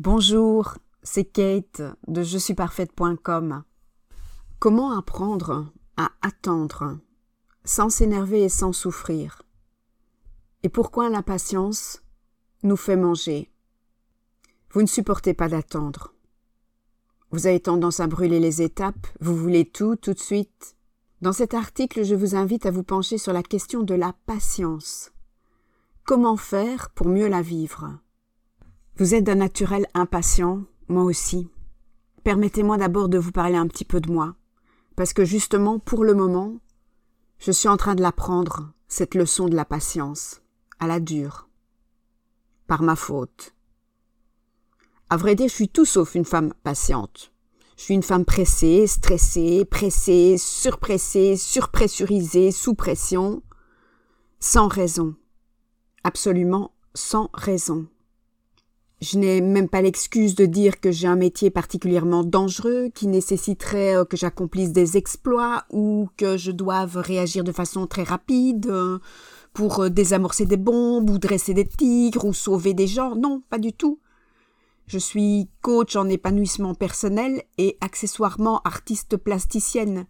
Bonjour, c'est Kate de je suis parfaite.com. Comment apprendre à attendre sans s'énerver et sans souffrir? Et pourquoi l'impatience nous fait manger? Vous ne supportez pas d'attendre. Vous avez tendance à brûler les étapes, vous voulez tout tout de suite. Dans cet article, je vous invite à vous pencher sur la question de la patience. Comment faire pour mieux la vivre? Vous êtes d'un naturel impatient, moi aussi. Permettez-moi d'abord de vous parler un petit peu de moi, parce que justement, pour le moment, je suis en train de l'apprendre, cette leçon de la patience, à la dure, par ma faute. À vrai dire, je suis tout sauf une femme patiente. Je suis une femme pressée, stressée, pressée, surpressée, surpressurisée, sous pression, sans raison. Absolument sans raison. Je n'ai même pas l'excuse de dire que j'ai un métier particulièrement dangereux qui nécessiterait euh, que j'accomplisse des exploits ou que je doive réagir de façon très rapide euh, pour euh, désamorcer des bombes ou dresser des tigres ou sauver des gens. Non, pas du tout. Je suis coach en épanouissement personnel et accessoirement artiste plasticienne.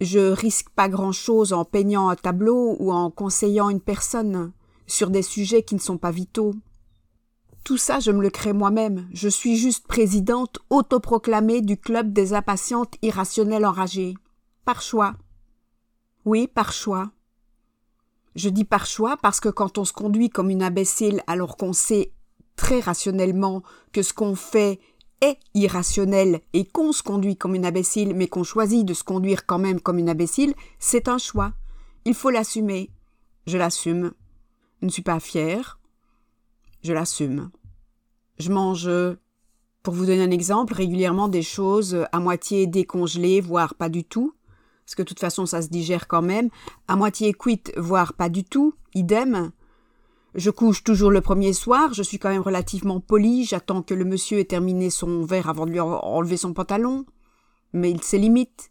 Je risque pas grand chose en peignant un tableau ou en conseillant une personne sur des sujets qui ne sont pas vitaux. Tout ça, je me le crée moi-même. Je suis juste présidente autoproclamée du club des impatientes irrationnelles enragées. Par choix. Oui, par choix. Je dis par choix parce que quand on se conduit comme une imbécile alors qu'on sait très rationnellement que ce qu'on fait est irrationnel et qu'on se conduit comme une imbécile mais qu'on choisit de se conduire quand même comme une imbécile, c'est un choix. Il faut l'assumer. Je l'assume. Je ne suis pas fière. Je l'assume. Je mange, pour vous donner un exemple, régulièrement des choses à moitié décongelées, voire pas du tout, parce que de toute façon ça se digère quand même, à moitié cuite, voire pas du tout, idem. Je couche toujours le premier soir, je suis quand même relativement poli, j'attends que le monsieur ait terminé son verre avant de lui enlever son pantalon, mais il ses limites.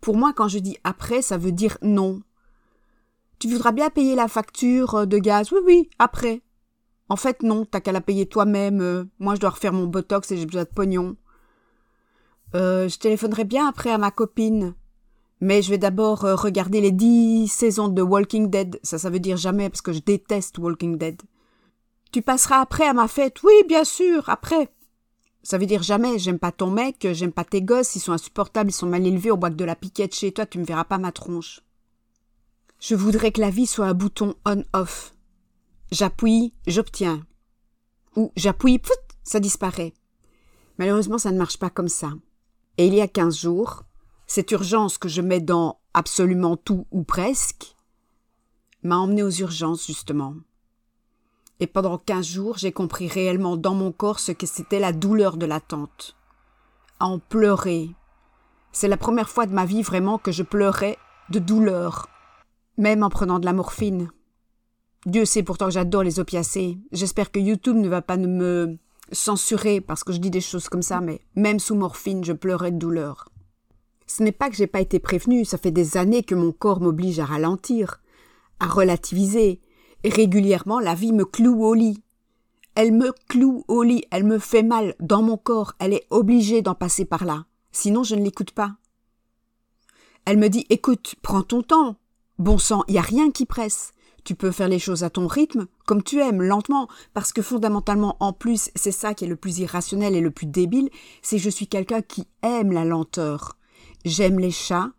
Pour moi, quand je dis après, ça veut dire non. Tu voudras bien payer la facture de gaz Oui, oui, après. En fait, non, t'as qu'à la payer toi-même. Euh, moi, je dois refaire mon botox et j'ai besoin de pognon. Euh, je téléphonerai bien après à ma copine. Mais je vais d'abord euh, regarder les dix saisons de Walking Dead. Ça, ça veut dire jamais parce que je déteste Walking Dead. Tu passeras après à ma fête. Oui, bien sûr, après. Ça veut dire jamais. J'aime pas ton mec, j'aime pas tes gosses, ils sont insupportables, ils sont mal élevés, au bois de la piquette chez toi, tu me verras pas ma tronche. Je voudrais que la vie soit un bouton on-off. J'appuie, j'obtiens. Ou j'appuie, pout, ça disparaît. Malheureusement, ça ne marche pas comme ça. Et il y a quinze jours, cette urgence que je mets dans absolument tout ou presque m'a emmené aux urgences, justement. Et pendant quinze jours, j'ai compris réellement dans mon corps ce que c'était la douleur de l'attente. en pleurer. C'est la première fois de ma vie vraiment que je pleurais de douleur, même en prenant de la morphine. Dieu sait pourtant que j'adore les opiacés. J'espère que YouTube ne va pas me censurer parce que je dis des choses comme ça, mais même sous morphine, je pleurais de douleur. Ce n'est pas que j'ai pas été prévenue, ça fait des années que mon corps m'oblige à ralentir, à relativiser. Et régulièrement, la vie me cloue au lit. Elle me cloue au lit, elle me fait mal dans mon corps, elle est obligée d'en passer par là. Sinon, je ne l'écoute pas. Elle me dit Écoute, prends ton temps. Bon sang, il n'y a rien qui presse. Tu peux faire les choses à ton rythme, comme tu aimes, lentement, parce que fondamentalement, en plus, c'est ça qui est le plus irrationnel et le plus débile, c'est je suis quelqu'un qui aime la lenteur. J'aime les chats,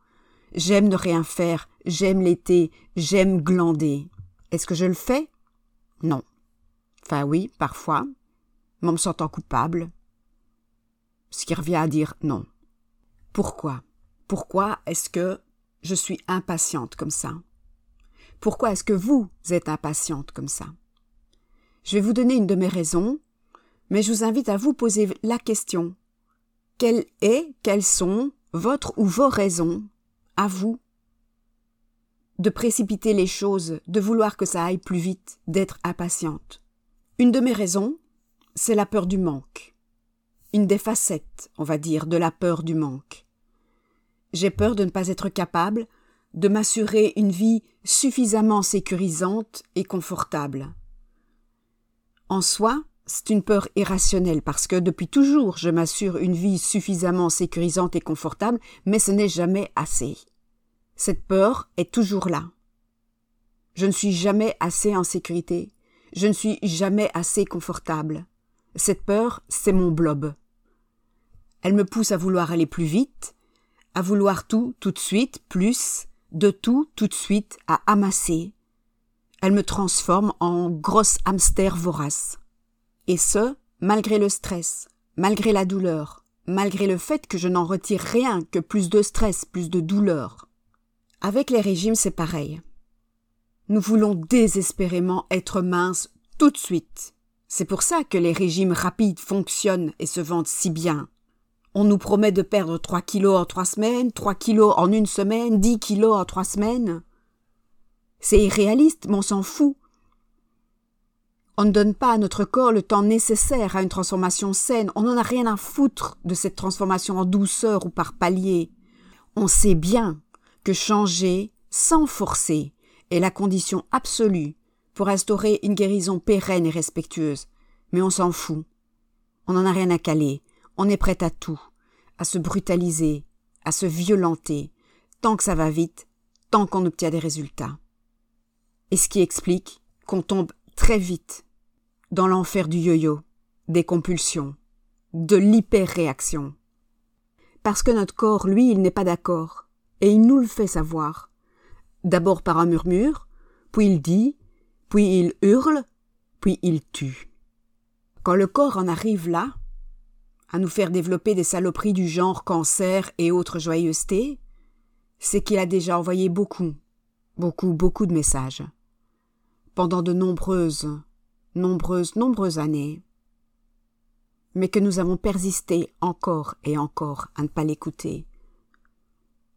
j'aime ne rien faire, j'aime l'été, j'aime glander. Est-ce que je le fais? Non. Enfin oui, parfois, mais me sentant coupable. Ce qui revient à dire non. Pourquoi? Pourquoi est-ce que je suis impatiente comme ça? Pourquoi est-ce que vous êtes impatiente comme ça? Je vais vous donner une de mes raisons, mais je vous invite à vous poser la question. Quelle est, quelles sont votre ou vos raisons à vous de précipiter les choses, de vouloir que ça aille plus vite, d'être impatiente? Une de mes raisons, c'est la peur du manque. Une des facettes, on va dire, de la peur du manque. J'ai peur de ne pas être capable de m'assurer une vie suffisamment sécurisante et confortable. En soi, c'est une peur irrationnelle parce que depuis toujours je m'assure une vie suffisamment sécurisante et confortable, mais ce n'est jamais assez. Cette peur est toujours là. Je ne suis jamais assez en sécurité. Je ne suis jamais assez confortable. Cette peur, c'est mon blob. Elle me pousse à vouloir aller plus vite, à vouloir tout tout de suite, plus, de tout tout de suite, à amasser. Elle me transforme en grosse hamster vorace. Et ce, malgré le stress, malgré la douleur, malgré le fait que je n'en retire rien que plus de stress, plus de douleur. Avec les régimes, c'est pareil. Nous voulons désespérément être minces tout de suite. C'est pour ça que les régimes rapides fonctionnent et se vendent si bien. On nous promet de perdre 3 kilos en 3 semaines, 3 kilos en une semaine, 10 kilos en 3 semaines. C'est irréaliste, mais on s'en fout. On ne donne pas à notre corps le temps nécessaire à une transformation saine. On n'en a rien à foutre de cette transformation en douceur ou par palier. On sait bien que changer sans forcer est la condition absolue pour instaurer une guérison pérenne et respectueuse. Mais on s'en fout. On n'en a rien à caler. On est prêt à tout. À se brutaliser, à se violenter, tant que ça va vite, tant qu'on obtient des résultats. Et ce qui explique qu'on tombe très vite dans l'enfer du yo-yo, des compulsions, de l'hyperréaction. Parce que notre corps, lui, il n'est pas d'accord, et il nous le fait savoir. D'abord par un murmure, puis il dit, puis il hurle, puis il tue. Quand le corps en arrive là, à nous faire développer des saloperies du genre cancer et autres joyeusetés, c'est qu'il a déjà envoyé beaucoup, beaucoup, beaucoup de messages. Pendant de nombreuses, nombreuses, nombreuses années, mais que nous avons persisté encore et encore à ne pas l'écouter,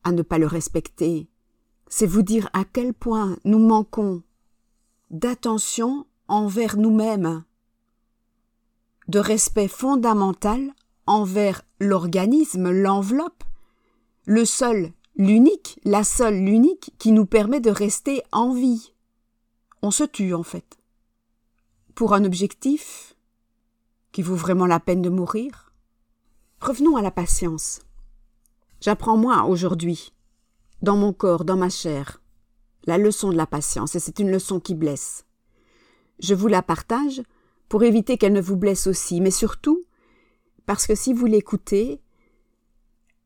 à ne pas le respecter, c'est vous dire à quel point nous manquons d'attention envers nous-mêmes, de respect fondamental envers l'organisme, l'enveloppe, le seul, l'unique, la seule, l'unique qui nous permet de rester en vie. On se tue en fait pour un objectif qui vaut vraiment la peine de mourir Revenons à la patience. J'apprends moi aujourd'hui, dans mon corps, dans ma chair, la leçon de la patience, et c'est une leçon qui blesse. Je vous la partage pour éviter qu'elle ne vous blesse aussi, mais surtout parce que si vous l'écoutez,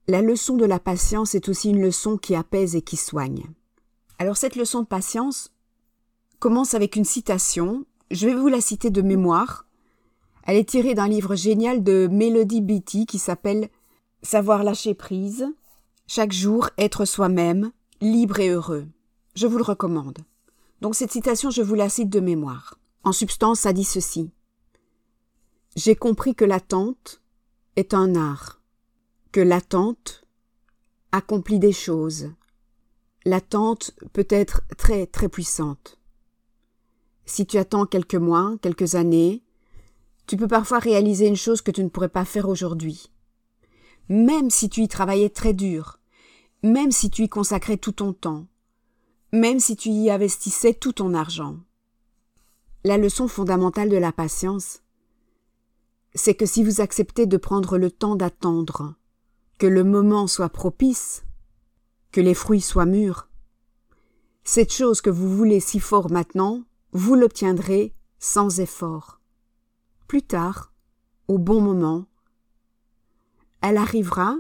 la leçon de la patience est aussi une leçon qui apaise et qui soigne. Alors cette leçon de patience commence avec une citation je vais vous la citer de mémoire. Elle est tirée d'un livre génial de Melody Beatty qui s'appelle Savoir lâcher prise, chaque jour être soi-même, libre et heureux. Je vous le recommande. Donc cette citation, je vous la cite de mémoire. En substance, ça dit ceci. J'ai compris que l'attente est un art, que l'attente accomplit des choses. L'attente peut être très très puissante. Si tu attends quelques mois, quelques années, tu peux parfois réaliser une chose que tu ne pourrais pas faire aujourd'hui. Même si tu y travaillais très dur, même si tu y consacrais tout ton temps, même si tu y investissais tout ton argent. La leçon fondamentale de la patience, c'est que si vous acceptez de prendre le temps d'attendre, que le moment soit propice, que les fruits soient mûrs, cette chose que vous voulez si fort maintenant vous l'obtiendrez sans effort. Plus tard, au bon moment, elle arrivera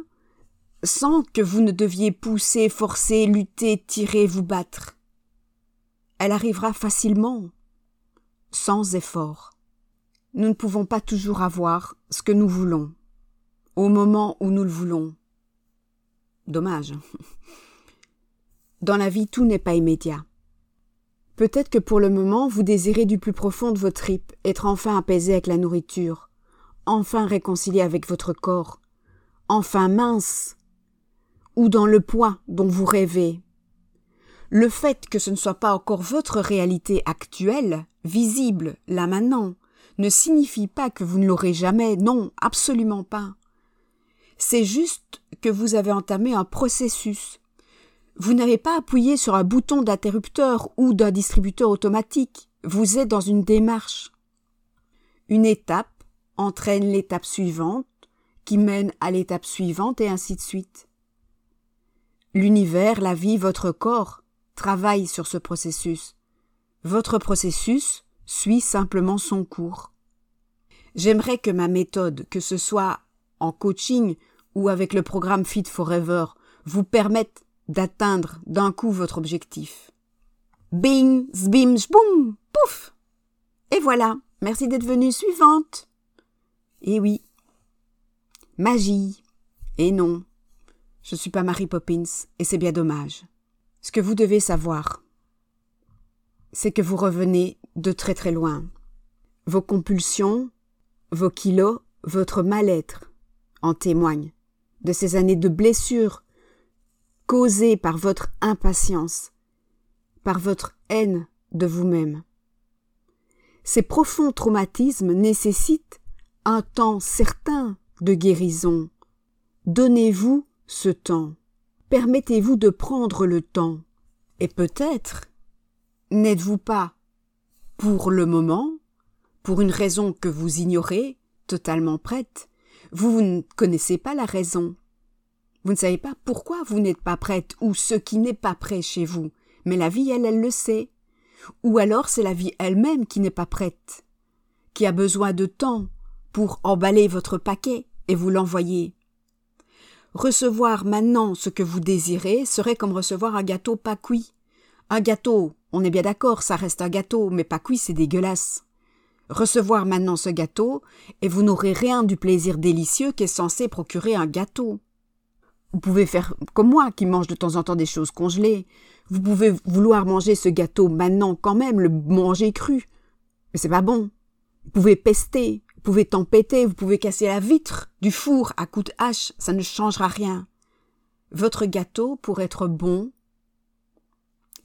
sans que vous ne deviez pousser, forcer, lutter, tirer, vous battre. Elle arrivera facilement, sans effort. Nous ne pouvons pas toujours avoir ce que nous voulons, au moment où nous le voulons. Dommage. Dans la vie, tout n'est pas immédiat. Peut-être que pour le moment, vous désirez du plus profond de vos tripes être enfin apaisé avec la nourriture, enfin réconcilié avec votre corps, enfin mince, ou dans le poids dont vous rêvez. Le fait que ce ne soit pas encore votre réalité actuelle, visible, là maintenant, ne signifie pas que vous ne l'aurez jamais, non, absolument pas. C'est juste que vous avez entamé un processus, vous n'avez pas appuyé sur un bouton d'interrupteur ou d'un distributeur automatique. Vous êtes dans une démarche. Une étape entraîne l'étape suivante, qui mène à l'étape suivante, et ainsi de suite. L'univers, la vie, votre corps travaillent sur ce processus. Votre processus suit simplement son cours. J'aimerais que ma méthode, que ce soit en coaching ou avec le programme Fit Forever, vous permette d'atteindre d'un coup votre objectif. Bing, zbim, boum, pouf Et voilà, merci d'être venue suivante. Et oui. Magie. Et non. Je ne suis pas Mary Poppins, et c'est bien dommage. Ce que vous devez savoir, c'est que vous revenez de très très loin. Vos compulsions, vos kilos, votre mal-être en témoignent. De ces années de blessures causées par votre impatience, par votre haine de vous-même. Ces profonds traumatismes nécessitent un temps certain de guérison. Donnez-vous ce temps. Permettez-vous de prendre le temps. Et peut-être n'êtes-vous pas, pour le moment, pour une raison que vous ignorez, totalement prête. Vous ne connaissez pas la raison. Vous ne savez pas pourquoi vous n'êtes pas prête ou ce qui n'est pas prêt chez vous. Mais la vie, elle, elle le sait. Ou alors c'est la vie elle-même qui n'est pas prête, qui a besoin de temps pour emballer votre paquet et vous l'envoyer. Recevoir maintenant ce que vous désirez serait comme recevoir un gâteau pas cuit. Un gâteau, on est bien d'accord, ça reste un gâteau, mais pas cuit, c'est dégueulasse recevoir maintenant ce gâteau, et vous n'aurez rien du plaisir délicieux qu'est censé procurer un gâteau. Vous pouvez faire comme moi, qui mange de temps en temps des choses congelées. Vous pouvez vouloir manger ce gâteau maintenant quand même, le manger cru. Mais c'est pas bon. Vous pouvez pester, vous pouvez tempêter, vous pouvez casser la vitre du four à coups de hache, ça ne changera rien. Votre gâteau, pour être bon,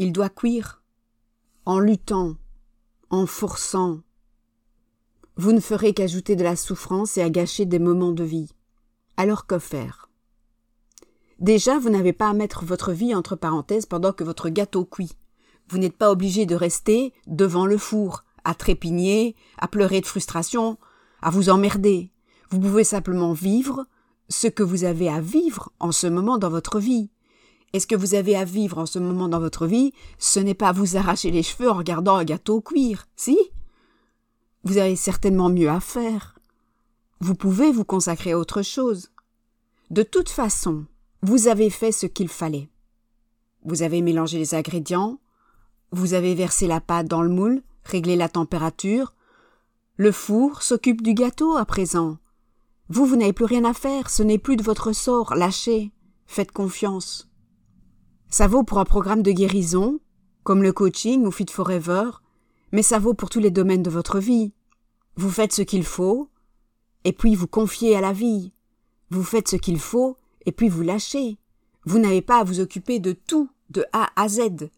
il doit cuire. En luttant, en forçant, vous ne ferez qu'ajouter de la souffrance et à gâcher des moments de vie. Alors que faire? Déjà, vous n'avez pas à mettre votre vie entre parenthèses pendant que votre gâteau cuit. Vous n'êtes pas obligé de rester devant le four, à trépigner, à pleurer de frustration, à vous emmerder. Vous pouvez simplement vivre ce que vous avez à vivre en ce moment dans votre vie. Et ce que vous avez à vivre en ce moment dans votre vie, ce n'est pas vous arracher les cheveux en regardant un gâteau cuire, si? Vous avez certainement mieux à faire. Vous pouvez vous consacrer à autre chose. De toute façon, vous avez fait ce qu'il fallait. Vous avez mélangé les ingrédients, vous avez versé la pâte dans le moule, réglé la température. Le four s'occupe du gâteau à présent. Vous, vous n'avez plus rien à faire, ce n'est plus de votre sort, lâchez, faites confiance. Ça vaut pour un programme de guérison, comme le coaching ou Fit Forever, mais ça vaut pour tous les domaines de votre vie. Vous faites ce qu'il faut, et puis vous confiez à la vie. Vous faites ce qu'il faut, et puis vous lâchez. Vous n'avez pas à vous occuper de tout, de A à Z.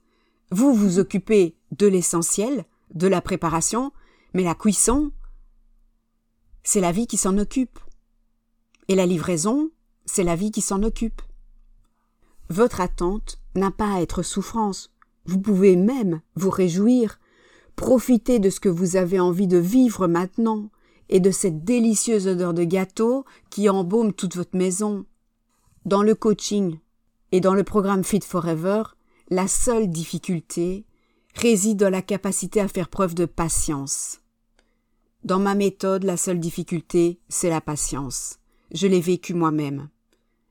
Vous vous occupez de l'essentiel, de la préparation, mais la cuisson, c'est la vie qui s'en occupe. Et la livraison, c'est la vie qui s'en occupe. Votre attente n'a pas à être souffrance. Vous pouvez même vous réjouir Profitez de ce que vous avez envie de vivre maintenant et de cette délicieuse odeur de gâteau qui embaume toute votre maison. Dans le coaching et dans le programme Fit Forever, la seule difficulté réside dans la capacité à faire preuve de patience. Dans ma méthode, la seule difficulté, c'est la patience. Je l'ai vécu moi-même.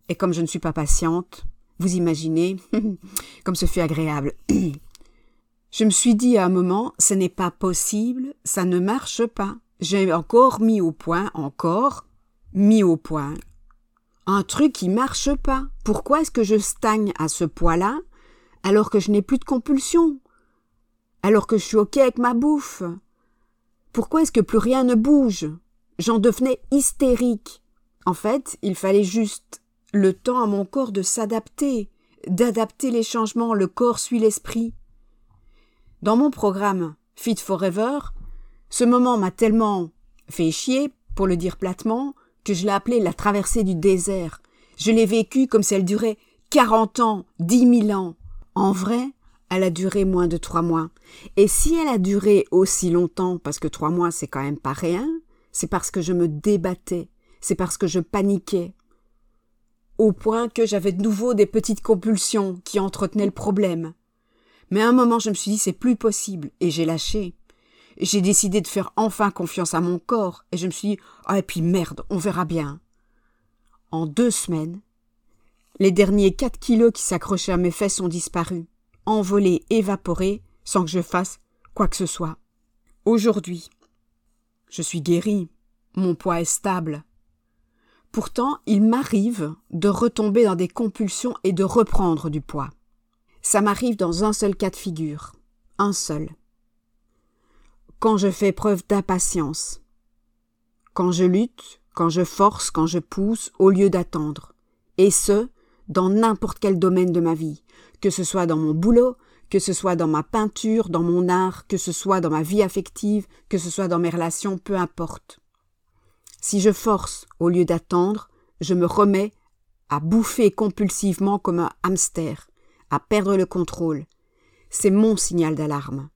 Et comme je ne suis pas patiente, vous imaginez comme ce fut agréable. Je me suis dit à un moment, ce n'est pas possible, ça ne marche pas. J'ai encore mis au point, encore mis au point un truc qui marche pas. Pourquoi est-ce que je stagne à ce point-là alors que je n'ai plus de compulsion? Alors que je suis OK avec ma bouffe? Pourquoi est-ce que plus rien ne bouge? J'en devenais hystérique. En fait, il fallait juste le temps à mon corps de s'adapter, d'adapter les changements, le corps suit l'esprit. Dans mon programme Fit Forever, ce moment m'a tellement fait chier, pour le dire platement, que je l'ai appelé la traversée du désert. Je l'ai vécu comme si elle durait quarante ans, dix mille ans. En vrai, elle a duré moins de trois mois. Et si elle a duré aussi longtemps, parce que trois mois c'est quand même pas rien, c'est parce que je me débattais, c'est parce que je paniquais, au point que j'avais de nouveau des petites compulsions qui entretenaient le problème. Mais à un moment je me suis dit c'est plus possible, et j'ai lâché. J'ai décidé de faire enfin confiance à mon corps, et je me suis dit ah et puis merde, on verra bien. En deux semaines, les derniers quatre kilos qui s'accrochaient à mes fesses ont disparu envolé, évaporé, sans que je fasse quoi que ce soit. Aujourd'hui, je suis guéri, mon poids est stable. Pourtant, il m'arrive de retomber dans des compulsions et de reprendre du poids. Ça m'arrive dans un seul cas de figure, un seul. Quand je fais preuve d'impatience, quand je lutte, quand je force, quand je pousse, au lieu d'attendre, et ce, dans n'importe quel domaine de ma vie, que ce soit dans mon boulot, que ce soit dans ma peinture, dans mon art, que ce soit dans ma vie affective, que ce soit dans mes relations, peu importe. Si je force au lieu d'attendre, je me remets à bouffer compulsivement comme un hamster, à perdre le contrôle. C'est mon signal d'alarme.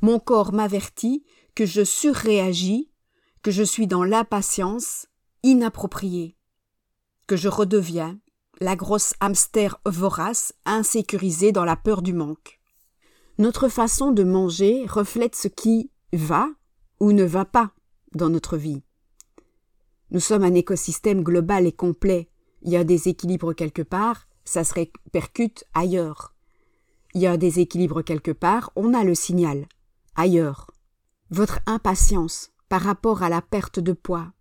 Mon corps m'avertit que je surréagis, que je suis dans l'impatience inappropriée, que je redeviens la grosse hamster vorace, insécurisée dans la peur du manque. Notre façon de manger reflète ce qui va ou ne va pas dans notre vie. Nous sommes un écosystème global et complet. Il y a des équilibres quelque part, ça se répercute ailleurs. Il y a des équilibres quelque part, on a le signal ailleurs. Votre impatience par rapport à la perte de poids,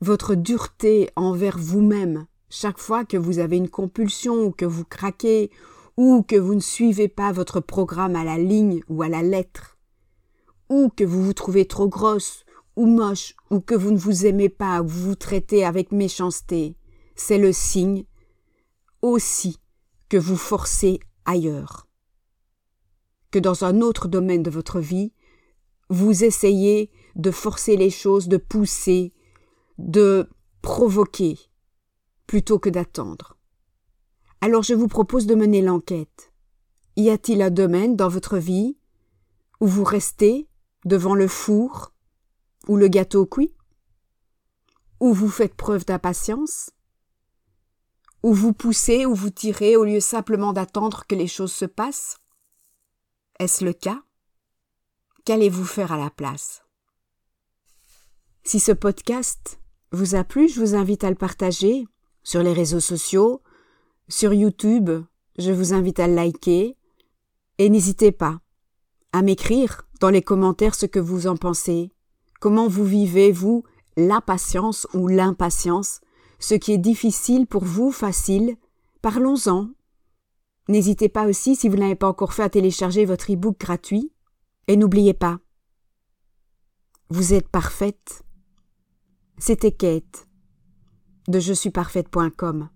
votre dureté envers vous-même, chaque fois que vous avez une compulsion ou que vous craquez ou que vous ne suivez pas votre programme à la ligne ou à la lettre, ou que vous vous trouvez trop grosse ou moche, ou que vous ne vous aimez pas, ou vous vous traitez avec méchanceté, c'est le signe aussi que vous forcez ailleurs. Que dans un autre domaine de votre vie, vous essayez de forcer les choses, de pousser, de provoquer, plutôt que d'attendre. Alors je vous propose de mener l'enquête. Y a-t-il un domaine dans votre vie où vous restez devant le four ou le gâteau cuit? Où vous faites preuve d'impatience? Où vous poussez ou vous tirez au lieu simplement d'attendre que les choses se passent? Est-ce le cas? Qu'allez-vous faire à la place? Si ce podcast vous a plu, je vous invite à le partager sur les réseaux sociaux, sur YouTube, je vous invite à liker et n'hésitez pas à m'écrire dans les commentaires ce que vous en pensez, comment vous vivez, vous, la patience ou l'impatience, ce qui est difficile pour vous, facile, parlons-en. N'hésitez pas aussi, si vous n'avez pas encore fait, à télécharger votre e-book gratuit. Et n'oubliez pas, vous êtes parfaite. C'était Kate de je suis parfaite.com.